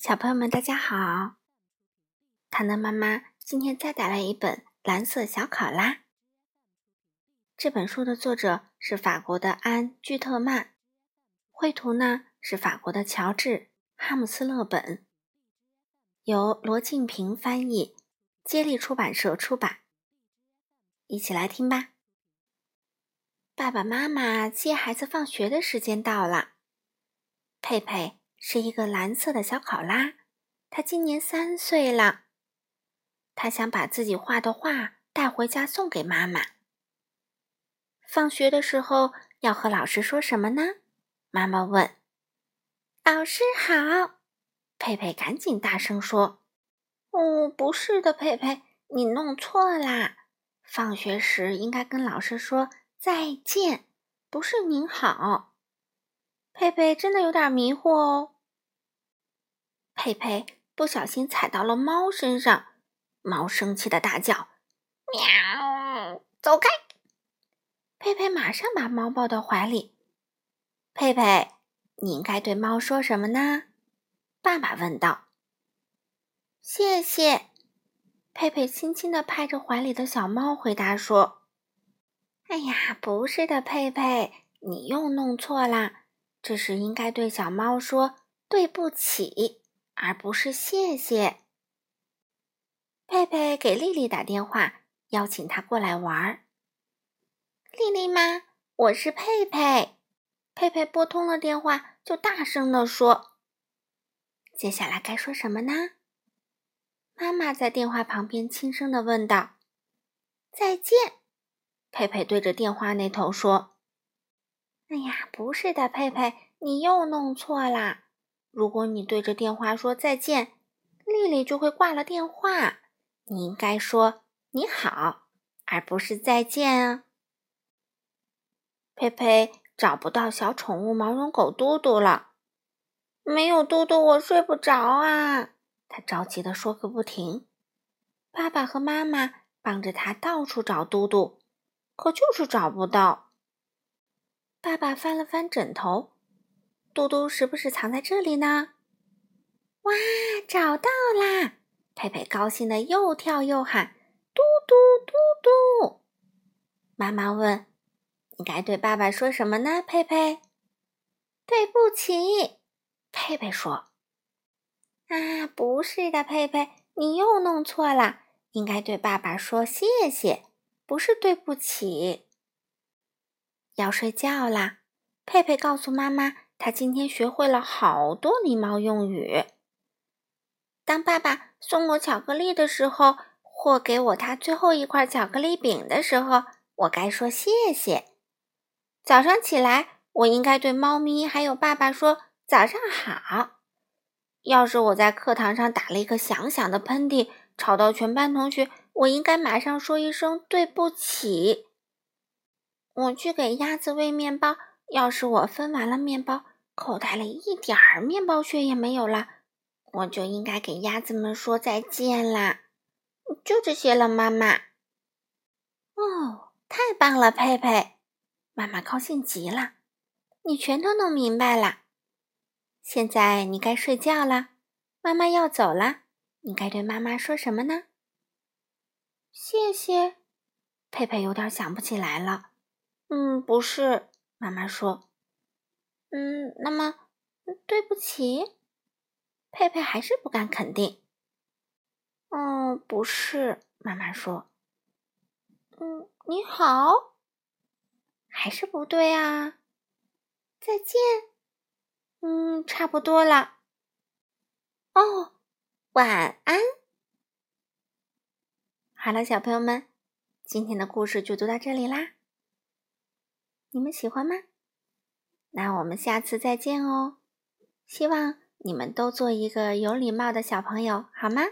小朋友们，大家好！糖糖妈妈今天再带来一本《蓝色小考拉》。这本书的作者是法国的安·居特曼，绘图呢是法国的乔治·哈姆斯勒本，由罗静平翻译，接力出版社出版。一起来听吧。爸爸妈妈接孩子放学的时间到了，佩佩。是一个蓝色的小考拉，它今年三岁了。他想把自己画的画带回家送给妈妈。放学的时候要和老师说什么呢？妈妈问。老师好，佩佩赶紧大声说：“哦，不是的，佩佩，你弄错啦。放学时应该跟老师说再见，不是您好。”佩佩真的有点迷糊哦。佩佩不小心踩到了猫身上，猫生气的大叫：“喵，走开！”佩佩马上把猫抱到怀里。佩佩，你应该对猫说什么呢？爸爸问道。谢谢。佩佩轻轻地拍着怀里的小猫，回答说：“哎呀，不是的，佩佩，你又弄错啦。”这是应该对小猫说对不起，而不是谢谢。佩佩给丽丽打电话，邀请她过来玩。丽丽吗？我是佩佩。佩佩拨通了电话，就大声地说：“接下来该说什么呢？”妈妈在电话旁边轻声地问道：“再见。”佩佩对着电话那头说。哎呀，不是的，佩佩，你又弄错啦！如果你对着电话说再见，丽丽就会挂了电话。你应该说你好，而不是再见啊。佩佩找不到小宠物毛绒狗嘟嘟了，没有嘟嘟我睡不着啊！他着急的说个不停。爸爸和妈妈帮着他到处找嘟嘟，可就是找不到。爸爸翻了翻枕头，嘟嘟是不是藏在这里呢？哇，找到啦！佩佩高兴的又跳又喊：“嘟嘟嘟嘟！”妈妈问：“你该对爸爸说什么呢？”佩佩：“对不起。”佩佩说：“啊，不是的，佩佩，你又弄错了，应该对爸爸说谢谢，不是对不起。”要睡觉啦！佩佩告诉妈妈，他今天学会了好多礼貌用语。当爸爸送我巧克力的时候，或给我他最后一块巧克力饼的时候，我该说谢谢。早上起来，我应该对猫咪还有爸爸说早上好。要是我在课堂上打了一个响响的喷嚏，吵到全班同学，我应该马上说一声对不起。我去给鸭子喂面包，要是我分完了面包，口袋里一点儿面包屑也没有了，我就应该给鸭子们说再见啦。就这些了，妈妈。哦，太棒了，佩佩，妈妈高兴极了。你全都弄明白了。现在你该睡觉了，妈妈要走了，你该对妈妈说什么呢？谢谢，佩佩有点想不起来了。嗯，不是，妈妈说。嗯，那么对不起，佩佩还是不敢肯定。嗯，不是，妈妈说。嗯，你好，还是不对啊。再见。嗯，差不多了。哦，晚安。好了，小朋友们，今天的故事就读到这里啦。你们喜欢吗？那我们下次再见哦！希望你们都做一个有礼貌的小朋友，好吗？